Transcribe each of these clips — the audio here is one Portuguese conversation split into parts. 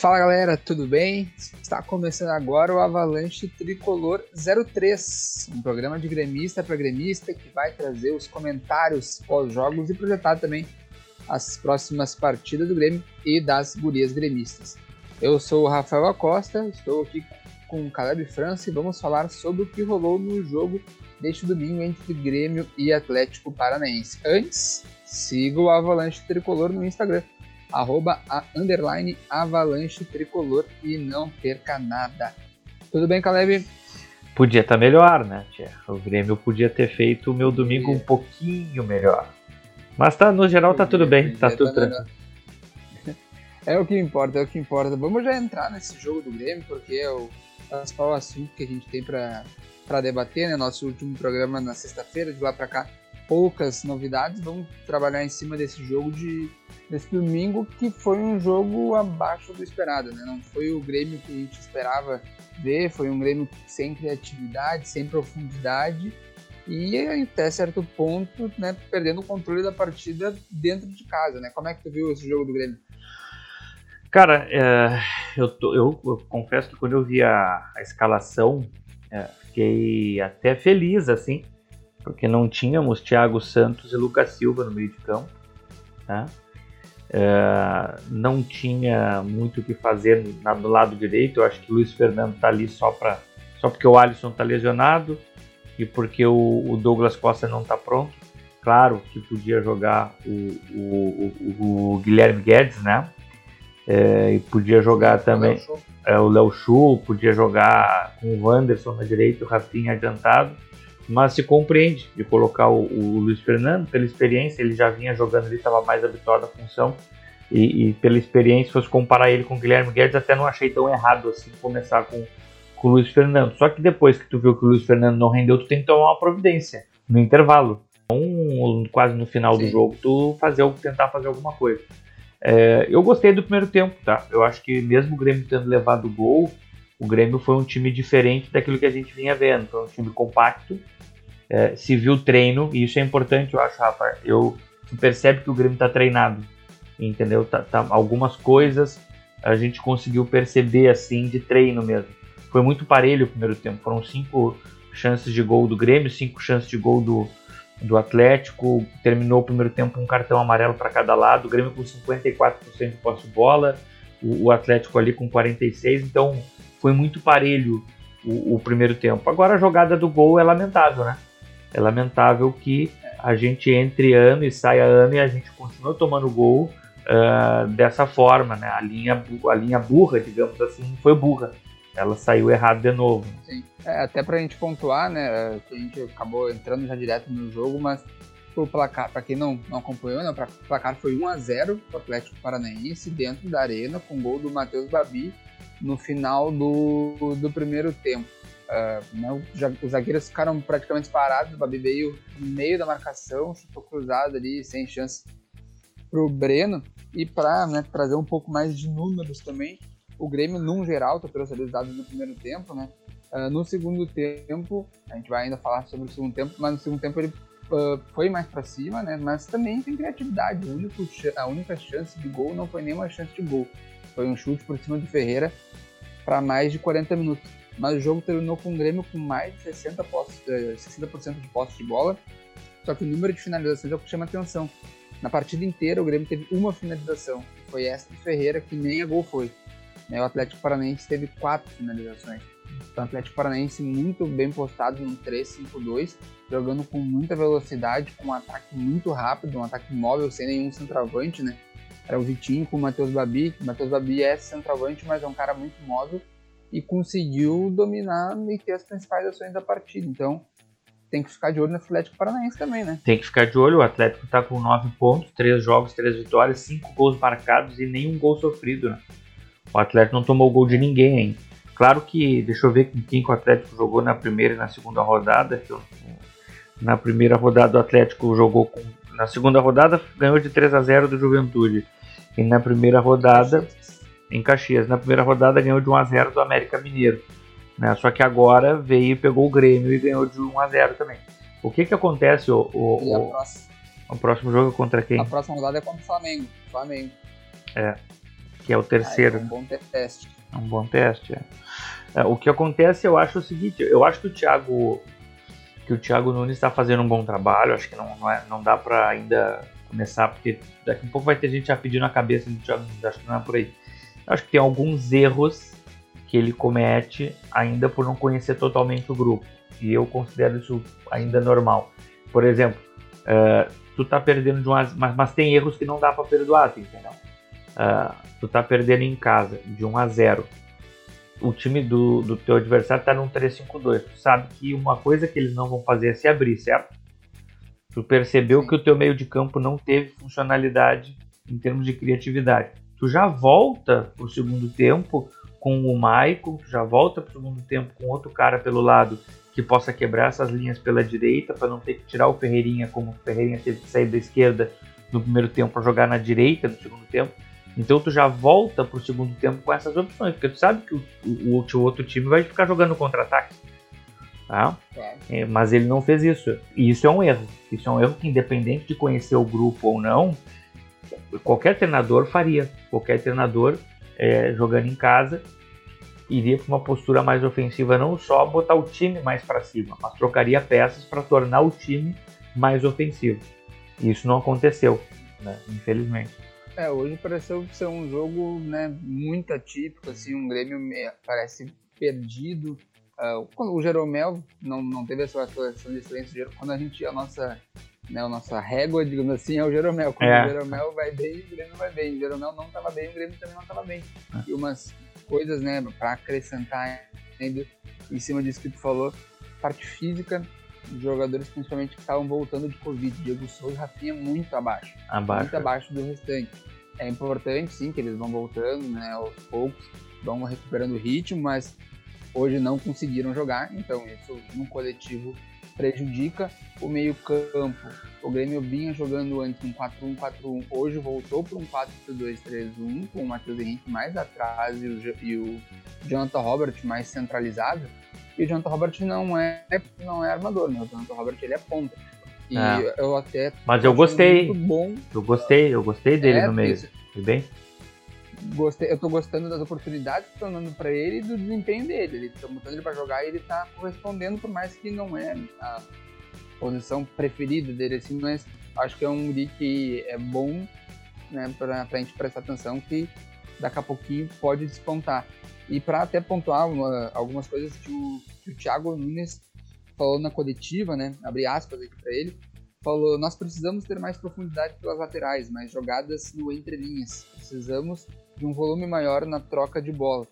Fala galera, tudo bem? Está começando agora o Avalanche Tricolor 03, um programa de gremista para gremista que vai trazer os comentários pós-jogos e projetar também as próximas partidas do Grêmio e das gurias gremistas. Eu sou o Rafael Acosta, estou aqui com o Caleb França e vamos falar sobre o que rolou no jogo deste domingo entre Grêmio e Atlético Paranaense. Antes, siga o Avalanche Tricolor no Instagram arroba a, underline avalanche tricolor e não perca nada. Tudo bem, Caleb? Podia estar tá melhor, né, tia? O Grêmio podia ter feito o meu domingo um pouquinho melhor. Mas tá, no geral tá tudo bem, tá tudo tá tranquilo. É o que importa, é o que importa. Vamos já entrar nesse jogo do Grêmio, porque é o principal assunto que a gente tem para debater, né? Nosso último programa na sexta-feira, de lá para cá poucas novidades, vamos trabalhar em cima desse jogo de desse domingo que foi um jogo abaixo do esperado, né? Não foi o Grêmio que a gente esperava ver, foi um Grêmio sem criatividade, sem profundidade e até certo ponto, né, perdendo o controle da partida dentro de casa, né? Como é que tu viu esse jogo do Grêmio? Cara, é, eu, tô, eu, eu, confesso que quando eu vi a, a escalação, é, fiquei até feliz, assim, porque não tínhamos Thiago Santos e Lucas Silva no meio de campo. Tá? É, não tinha muito o que fazer no lado direito. Eu acho que o Luiz Fernando está ali só, pra, só porque o Alisson está lesionado e porque o, o Douglas Costa não está pronto. Claro que podia jogar o, o, o, o Guilherme Guedes, né? É, e podia jogar também é, o Léo Chu, podia jogar com o Wanderson na direita, o Rafinha adiantado mas se compreende de colocar o, o Luiz Fernando, pela experiência, ele já vinha jogando ali, estava mais habituado à função, e, e, pela experiência, se fosse comparar ele com o Guilherme Guedes, até não achei tão errado assim começar com, com o Luiz Fernando. Só que depois que tu viu que o Luiz Fernando não rendeu, tu tem que tomar uma providência no intervalo. Um, quase no final Sim. do jogo, tu fazer, tentar fazer alguma coisa. É, eu gostei do primeiro tempo, tá? Eu acho que mesmo o Grêmio tendo levado o gol, o Grêmio foi um time diferente daquilo que a gente vinha vendo. Foi um time compacto, é, se viu treino, e isso é importante, eu acho, Rafa. Eu percebe que o Grêmio está treinado, entendeu? Tá, tá, algumas coisas a gente conseguiu perceber assim de treino mesmo. Foi muito parelho o primeiro tempo. Foram cinco chances de gol do Grêmio, cinco chances de gol do, do Atlético. Terminou o primeiro tempo um cartão amarelo para cada lado. O Grêmio com 54% de posse de bola, o, o, Atlético ali com 46%. Então foi muito parelho o, o primeiro tempo. Agora a jogada do gol é lamentável, né? É lamentável que a gente entre ano e saia ano e a gente continua tomando gol uh, dessa forma, né? A linha, a linha burra, digamos assim, foi burra. Ela saiu errado de novo. Sim. É, até pra gente pontuar, né? Que a gente acabou entrando já direto no jogo, mas o placar, para quem não, não acompanhou, né, o placar foi 1 a 0 para o Atlético Paranaense dentro da arena, com gol do Matheus Babi no final do, do primeiro tempo. Uh, né, os zagueiros ficaram praticamente parados, o Babi veio no meio da marcação, chutou cruzado ali, sem chance para o Breno. E para né, trazer um pouco mais de números também, o Grêmio, num geral, tu trouxe ali os dados do primeiro tempo, né? Uh, no segundo tempo, a gente vai ainda falar sobre o segundo tempo, mas no segundo tempo ele uh, foi mais para cima, né? Mas também tem criatividade. Único, a única chance de gol não foi nenhuma chance de gol. Foi um chute por cima do Ferreira para mais de 40 minutos mas o jogo terminou com o Grêmio com mais de 60%, postos, 60 de posse de bola, só que o número de finalizações é o que chama atenção. Na partida inteira, o Grêmio teve uma finalização, foi essa do Ferreira, que nem a gol foi. Né, o Atlético Paranaense teve quatro finalizações. Então, o Atlético Paranaense muito bem postado no 3-5-2, jogando com muita velocidade, com um ataque muito rápido, um ataque móvel, sem nenhum centroavante, né? Era o Vitinho com o Matheus Babi. O Matheus Babi é centroavante, mas é um cara muito móvel e conseguiu dominar e ter as principais ações da partida. Então, tem que ficar de olho no Atlético Paranaense também, né? Tem que ficar de olho. O Atlético está com 9 pontos, 3 jogos, 3 vitórias, 5 gols marcados e nenhum gol sofrido, né? O Atlético não tomou gol de ninguém hein? Claro que, deixa eu ver com quem que o Atlético jogou na primeira e na segunda rodada. Na primeira rodada o Atlético jogou com. Na segunda rodada ganhou de 3 a 0 do Juventude. E na primeira rodada em Caxias. Na primeira rodada ganhou de 1 a 0 do América Mineiro. Né? Só que agora veio e pegou o Grêmio e ganhou de 1 a 0 também. O que que acontece? O, o, e o, próxima, o próximo jogo é contra quem? A próxima rodada é contra o Flamengo. Flamengo. É. que é o terceiro. Ah, é um bom teste. É um bom teste, é. é. O que acontece, eu acho o seguinte, eu acho que o Thiago que o Thiago Nunes está fazendo um bom trabalho, acho que não, não, é, não dá para ainda começar, porque daqui a pouco vai ter gente já pedindo a cabeça acho que não é por aí. Eu acho que tem alguns erros que ele comete ainda por não conhecer totalmente o grupo, e eu considero isso ainda normal. Por exemplo, uh, tu tá perdendo de um a, mas, mas tem erros que não dá para perdoar, entendeu? Uh, tu tá perdendo em casa de 1 a 0 o time do, do teu adversário tá num 3-5-2. Tu sabe que uma coisa que eles não vão fazer é se abrir, certo? Tu percebeu que o teu meio de campo não teve funcionalidade em termos de criatividade. Tu já volta pro segundo tempo com o Maicon, tu já volta pro segundo tempo com outro cara pelo lado que possa quebrar essas linhas pela direita para não ter que tirar o Ferreirinha como o Ferreirinha teve que sair da esquerda no primeiro tempo para jogar na direita no segundo tempo. Então tu já volta pro segundo tempo com essas opções, porque tu sabe que o, o, o outro time vai ficar jogando contra-ataque. Tá? É. É, mas ele não fez isso. E isso é um erro. Isso é um erro que, independente de conhecer o grupo ou não, qualquer treinador faria. Qualquer treinador é, jogando em casa iria para uma postura mais ofensiva, não só botar o time mais para cima, mas trocaria peças para tornar o time mais ofensivo. E isso não aconteceu, né? infelizmente. É, hoje pareceu ser um jogo né, muito atípico, assim, um Grêmio parece perdido. Uh, quando o Jeromel não, não teve a sua atuação de excelência, quando a gente, a nossa, né, a nossa régua, digamos assim, é o Jeromel. Quando é. o Jeromel vai bem, o Grêmio vai bem. O Jeromel não estava bem, o Grêmio também não estava bem. É. E umas coisas, né, para acrescentar ainda em cima disso que tu falou, parte física, jogadores principalmente que estavam voltando de Covid, Diego Souza e Rafinha muito abaixo. Abaixo. Muito abaixo do restante. É importante, sim, que eles vão voltando, né, aos poucos, vão recuperando o ritmo, mas hoje não conseguiram jogar, então isso no coletivo prejudica o meio-campo. O Grêmio vinha jogando antes um 4-1-4-1, hoje voltou para um 4-2-3-1, com o Matheus Henrique mais atrás e o, e o Jonathan Robert mais centralizado. E o Jonathan Robert não é, não é armador, né? O Jonathan Robert ele é ponta. E é. eu até. Mas eu gostei. Bom. Eu gostei, eu gostei dele é, no meio. Tudo bem? Gostei, eu tô gostando das oportunidades que estão dando pra ele e do desempenho dele. Ele tá botando ele pra jogar e ele tá correspondendo, por mais que não é a posição preferida dele, assim, mas acho que é um guri que é bom, né, pra, pra gente prestar atenção que daqui a pouquinho pode despontar. E para até pontuar uma, algumas coisas que o, que o Thiago Nunes falou na coletiva, né? Abri aspas aqui para ele. Falou: Nós precisamos ter mais profundidade pelas laterais, mais jogadas no entrelinhas. Precisamos de um volume maior na troca de bola.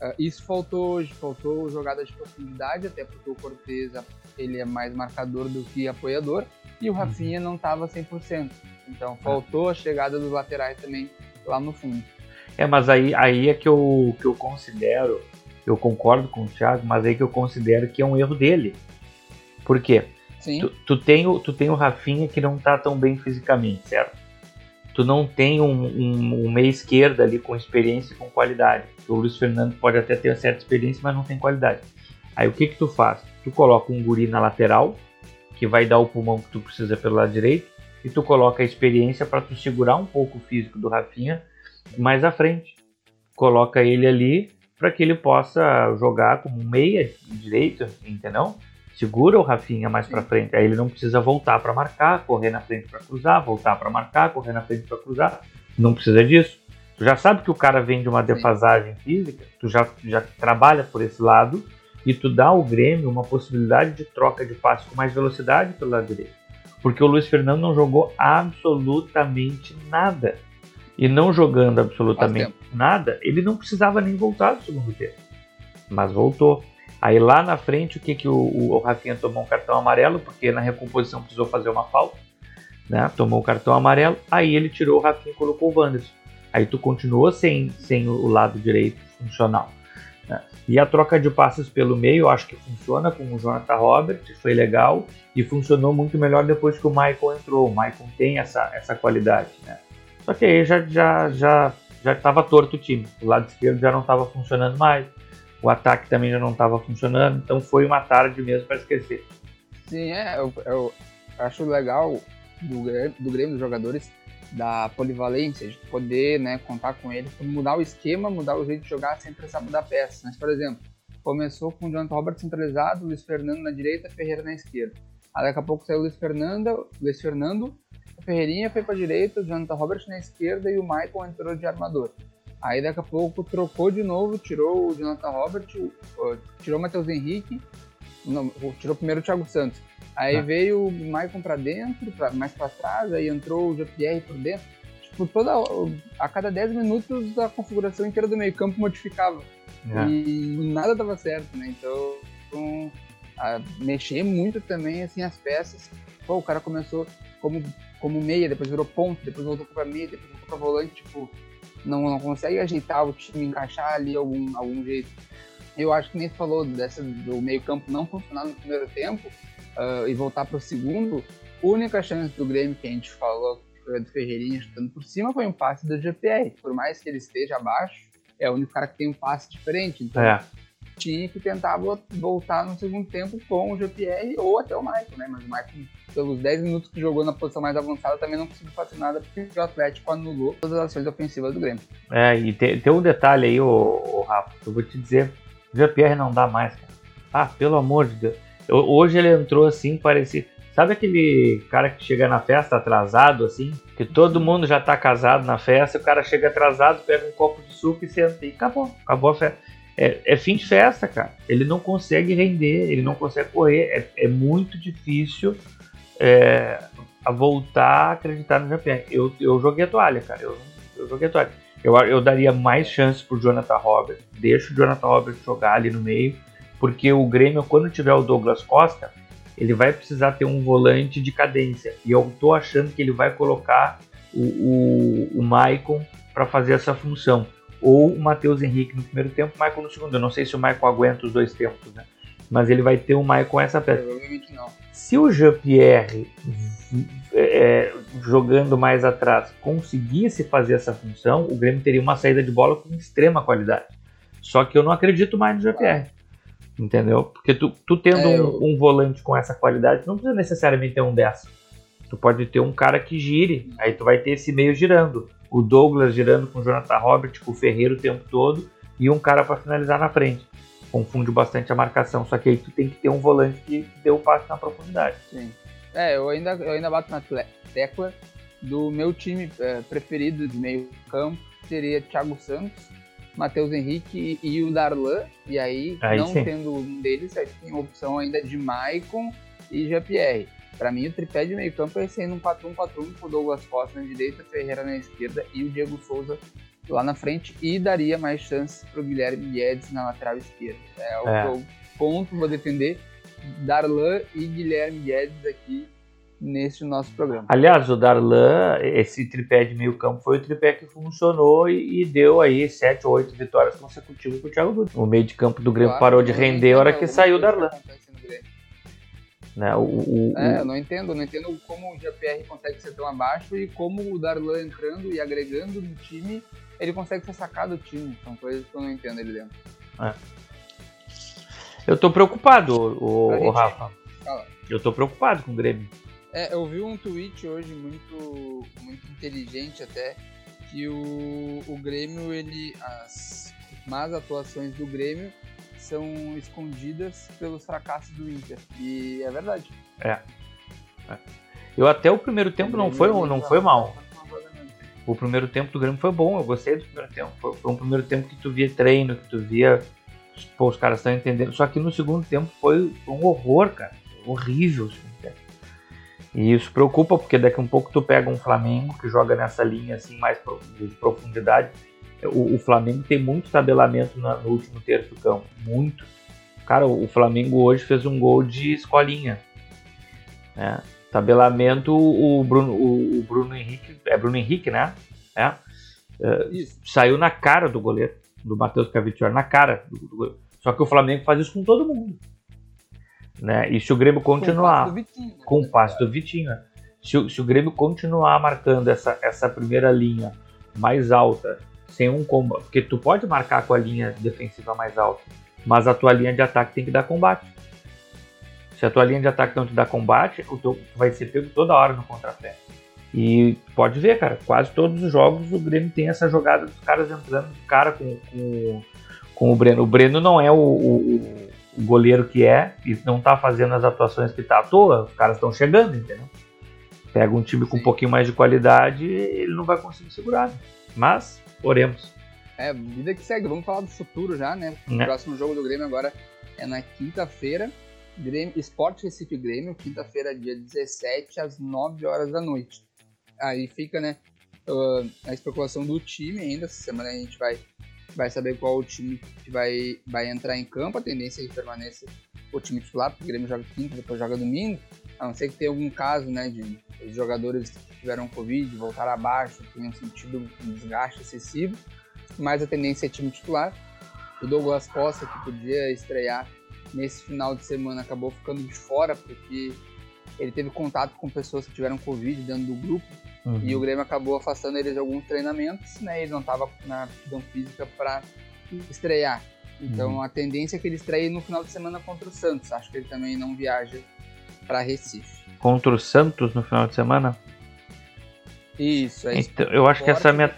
Uh, isso faltou hoje, faltou jogadas de profundidade, até porque o Cortez ele é mais marcador do que apoiador e o uhum. Rafinha não estava 100%. Então faltou a chegada dos laterais também lá no fundo. É, mas aí, aí é que eu, que eu considero, eu concordo com o Thiago, mas aí que eu considero que é um erro dele. Por quê? Sim. Tu, tu, tem, o, tu tem o Rafinha que não tá tão bem fisicamente, certo? Tu não tem um, um, um meia esquerda ali com experiência e com qualidade. O Luiz Fernando pode até ter certa experiência, mas não tem qualidade. Aí o que que tu faz? Tu coloca um guri na lateral, que vai dar o pulmão que tu precisa pelo lado direito, e tu coloca a experiência para tu segurar um pouco o físico do Rafinha mais à frente. Coloca ele ali para que ele possa jogar como meia direito, entendeu? Segura o Rafinha mais para frente, aí ele não precisa voltar para marcar, correr na frente para cruzar, voltar para marcar, correr na frente para cruzar, não precisa disso. Tu já sabe que o cara vem de uma defasagem física, tu já, já trabalha por esse lado e tu dá ao Grêmio uma possibilidade de troca de passe com mais velocidade pelo lado direito. Porque o Luiz Fernando não jogou absolutamente nada. E não jogando absolutamente nada, ele não precisava nem voltar do segundo tempo. Mas voltou. Aí lá na frente, o que, que o, o, Rafinha tomou um cartão amarelo, porque na recomposição precisou fazer uma falta, né? Tomou o cartão amarelo, aí ele tirou o Rafinha e colocou o Wanderson. Aí tu continuou sem, sem o lado direito funcional. Né? E a troca de passes pelo meio, eu acho que funciona com o Jonathan Robert, foi legal, e funcionou muito melhor depois que o Michael entrou. O Michael tem essa, essa qualidade, né? Só que aí já já já já estava torto o time. O lado esquerdo já não estava funcionando mais o ataque também já não estava funcionando, então foi uma tarde mesmo para esquecer. Sim, é, eu, eu, acho legal do, do Grêmio dos jogadores da polivalência, de poder né, contar com ele, mudar o esquema, mudar o jeito de jogar sem precisar mudar peças. Mas, por exemplo, começou com o Jonathan Robert centralizado, Luiz Fernando na direita, Ferreira na esquerda. Aí daqui a pouco saiu o Luiz Fernando, Luiz Fernando, a Ferreirinha foi para a direita, o Jonathan Robert na esquerda e o Michael entrou de armador. Aí daqui a pouco trocou de novo, tirou o Jonathan Robert, tirou o Matheus Henrique, não, tirou primeiro o Thiago Santos. Aí ah. veio o Maicon para dentro, pra, mais para trás, aí entrou o Jean-Pierre por dentro. Tipo, toda, a cada 10 minutos a configuração inteira do meio campo modificava. É. E nada dava certo, né? Então, então a mexer muito também assim as peças. Pô, o cara começou como, como meia, depois virou ponto, depois voltou para meia, depois voltou para volante, tipo, não, não consegue ajeitar o time, encaixar ali algum, algum jeito. Eu acho que nem falou dessa do meio-campo não funcionar no primeiro tempo uh, e voltar para o segundo. A única chance do Grêmio que a gente falou foi a do Ferreirinha chutando por cima foi um passe do GPR. Por mais que ele esteja abaixo, é o único cara que tem um passe diferente. Então, é que tentar voltar no segundo tempo com o GPR ou até o Michael, né? Mas o Michael, pelos 10 minutos que jogou na posição mais avançada, também não conseguiu fazer nada porque o Atlético anulou todas as ações ofensivas do Grêmio. É, e tem, tem um detalhe aí, ô, ô, Rafa, que eu vou te dizer. O GPR não dá mais, cara. Ah, pelo amor de Deus. Eu, hoje ele entrou assim, parecia. Sabe aquele cara que chega na festa atrasado, assim? Que todo mundo já tá casado na festa, o cara chega atrasado, pega um copo de suco e senta e acabou. Acabou a festa é, é, fim de festa, cara. Ele não consegue render, ele não consegue correr. É, é muito difícil é, a voltar a acreditar no GPR. Eu, eu joguei a toalha, cara. Eu, eu joguei a toalha. Eu, eu daria mais chances pro Jonathan Robert. Deixa o Jonathan Robert jogar ali no meio. Porque o Grêmio, quando tiver o Douglas Costa, ele vai precisar ter um volante de cadência. E eu tô achando que ele vai colocar o, o, o Maicon para fazer essa função ou o Matheus Henrique no primeiro tempo, o Michael no segundo. Eu não sei se o Michael aguenta os dois tempos, né? Mas ele vai ter o Michael com essa peça. Provavelmente não. Se o Jean-Pierre é, jogando mais atrás conseguisse fazer essa função, o Grêmio teria uma saída de bola com extrema qualidade. Só que eu não acredito mais no Jean-Pierre. Entendeu? Porque tu, tu tendo é, eu... um, um, volante com essa qualidade, não precisa necessariamente ter um 10. Tu pode ter um cara que gire, aí tu vai ter esse meio girando o Douglas girando com o Jonathan Robert, com o Ferreira o tempo todo, e um cara para finalizar na frente. Confunde bastante a marcação, só que aí tu tem que ter um volante que dê o passe na profundidade. Sim. É, eu ainda, eu ainda bato na tecla do meu time é, preferido de meio campo, seria Thiago Santos, Matheus Henrique e o Darlan, e aí, aí não sim. tendo um deles, aí tem a opção ainda de Maicon e Jean-Pierre. Para mim, o tripé de meio campo é sendo um 4-1-4-1 com o Douglas Costa na direita, Ferreira na esquerda e o Diego Souza lá na frente e daria mais chances para o Guilherme Guedes na lateral esquerda. É o é. que eu ponto, vou defender Darlan e Guilherme Guedes aqui nesse nosso programa. Aliás, o Darlan, esse tripé de meio campo foi o tripé que funcionou e, e deu aí 7 ou 8 vitórias consecutivas para o Thiago Nunes. O meio de campo do Grêmio claro, parou de render a hora que saiu o Darlan. Né? O, o, é, não entendo, não entendo como o GPR consegue ser tão abaixo e como o Darlan entrando e agregando no time, ele consegue ser sacado do time. São coisas que eu não entendo ele dentro. É. Eu tô preocupado, o, o Rafa. Fala. Eu tô preocupado com o Grêmio. É, eu vi um tweet hoje muito, muito inteligente até, que o, o Grêmio, ele. As más atuações do Grêmio são escondidas pelos fracassos do Inter. E é verdade. É. é. Eu até o primeiro tempo não foi, não foi mal. O primeiro tempo do Grêmio foi bom, eu gostei do primeiro tempo. Foi, foi um primeiro tempo que tu via treino, que tu via. Pô, os caras estão entendendo. Só que no segundo tempo foi um horror, cara. Horrível o segundo tempo. E isso preocupa, porque daqui a um pouco tu pega um Flamengo que joga nessa linha assim mais de profundidade o, o Flamengo tem muito tabelamento na, no último terço do campo. Muito. Cara, o, o Flamengo hoje fez um gol de escolinha. Né? Tabelamento, o Bruno, o, o, Bruno Henrique. É Bruno Henrique, né? É. Uh, saiu na cara do goleiro, do Matheus Cavitior, na cara do, do goleiro. Só que o Flamengo faz isso com todo mundo. Né? E se o Grêmio continuar com o passe do Vitinho, né? se, se, o Grêmio continuar marcando essa, essa primeira linha mais alta sem um combate. Porque tu pode marcar com a linha defensiva mais alta, mas a tua linha de ataque tem que dar combate. Se a tua linha de ataque não te dá combate, o teu, tu vai ser pego toda hora no contrapé. E pode ver, cara, quase todos os jogos o Grêmio tem essa jogada dos caras entrando de cara com, com, com o Breno. O Breno não é o, o, o, goleiro que é e não tá fazendo as atuações que tá à toa, os caras estão chegando, entendeu? Pega um time com um pouquinho mais de qualidade ele não vai conseguir segurar. Mas, oremos. É, vida que segue. Vamos falar do futuro já, né? O né? próximo jogo do Grêmio agora é na quinta-feira. Grêmio, Esporte Recife Grêmio, quinta-feira, dia 17, às 9 horas da noite. Aí fica, né, a especulação do time ainda. Essa semana a gente vai, vai saber qual o time que vai, vai entrar em campo. A tendência é que permaneça o time titular, porque o Grêmio joga quinta, depois joga domingo. A não ser que tenha algum caso, né, de os jogadores que tiveram Covid voltar abaixo, tenham sentido um desgaste excessivo. Mas a tendência é time titular. O Douglas Costa, que podia estrear nesse final de semana, acabou ficando de fora, porque ele teve contato com pessoas que tiveram Covid dentro do grupo. Uhum. E o Grêmio acabou afastando ele de alguns treinamentos, né? Ele não estava na aptidão física para estrear. Então uhum. a tendência é que ele estreie no final de semana contra o Santos. Acho que ele também não viaja para Recife. Contra o Santos no final de semana? Isso, é então, eu acho que essa minha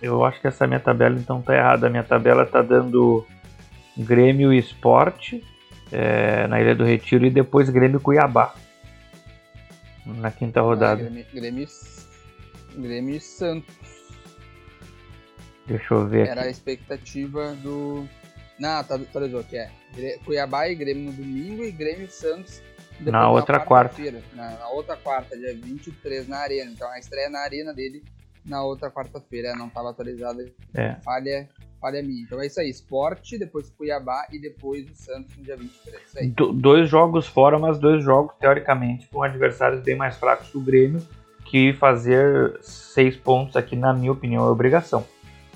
eu acho que essa minha tabela então tá errada. A minha tabela tá dando Grêmio e Esporte é, na Ilha do Retiro e depois Grêmio Cuiabá na quinta rodada. Ah, Grêmio, Grêmio, Grêmio e Santos. Deixa eu ver. Era aqui. a expectativa do. Não, tá, atualizou que é. Cuiabá e Grêmio no domingo e Grêmio e Santos na outra quarta. Na, na, outra quarta, dia 23 na Arena. Então a estreia na Arena dele na outra quarta-feira. Não estava atualizada. É. Falha, falha minha. Então é isso aí. Esporte, depois Cuiabá e depois o Santos no dia 23. É Do, dois jogos fora, mas dois jogos, teoricamente, com adversários bem mais fracos que o Grêmio. Que fazer seis pontos aqui, na minha opinião, é obrigação.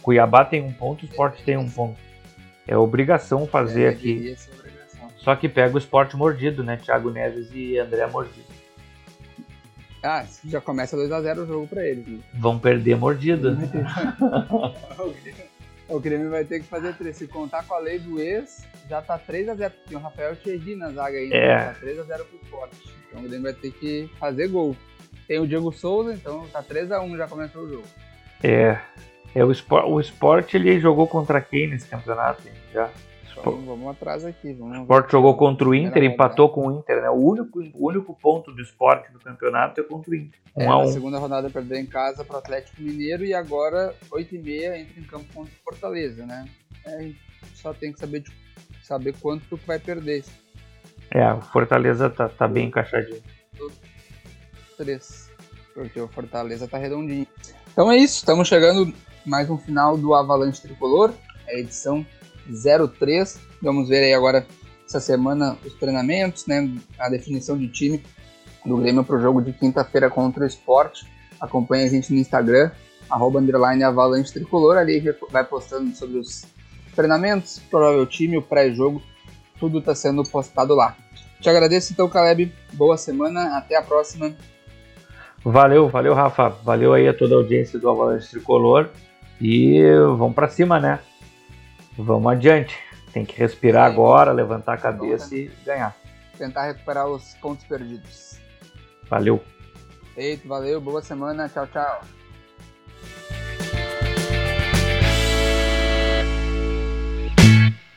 Cuiabá tem um ponto, o Esporte tem um ponto. É obrigação fazer é, aqui. Só que pega o esporte mordido, né? Thiago Neves e André Mordido. Ah, já começa 2x0 o jogo pra eles. Né? Vão perder mordida. o Grêmio vai ter que fazer 3. Se contar com a lei do ex, já tá 3x0. Tem o Rafael Thierry na zaga aí. É. Tá 3x0 pro esporte. Então o Grêmio vai ter que fazer gol. Tem o Diego Souza, então tá 3x1 já começou o jogo. É. é o, esporte, o esporte ele jogou contra quem nesse campeonato? Já? Vamos, vamos atrás aqui. Vamos o Sport jogou contra o Inter, empatou com o Inter, né? O único, o único ponto do esporte do campeonato é contra o Inter. Um é, a um. segunda rodada perdeu em casa para o Atlético Mineiro e agora, 8h30, entra em campo contra o Fortaleza, né? É, só tem que saber, de, saber quanto vai perder. É, o Fortaleza tá, tá bem encaixadinho. Três. Porque o Fortaleza tá redondinho. Então é isso, estamos chegando mais um final do Avalanche Tricolor, a edição 03. Vamos ver aí agora essa semana os treinamentos, né, a definição de time do Grêmio para o jogo de quinta-feira contra o Esporte. Acompanhe a gente no Instagram, arroba underline avalanche tricolor, ali vai postando sobre os treinamentos, provável time, o pré-jogo, tudo está sendo postado lá. Te agradeço então, Caleb, boa semana, até a próxima. Valeu, valeu Rafa, valeu aí a toda a audiência do Avalanche Tricolor e vamos para cima, né? Vamos adiante. Tem que respirar agora, levantar a cabeça e ganhar. Tentar recuperar os pontos perdidos. Valeu. Eita, valeu, boa semana, tchau, tchau.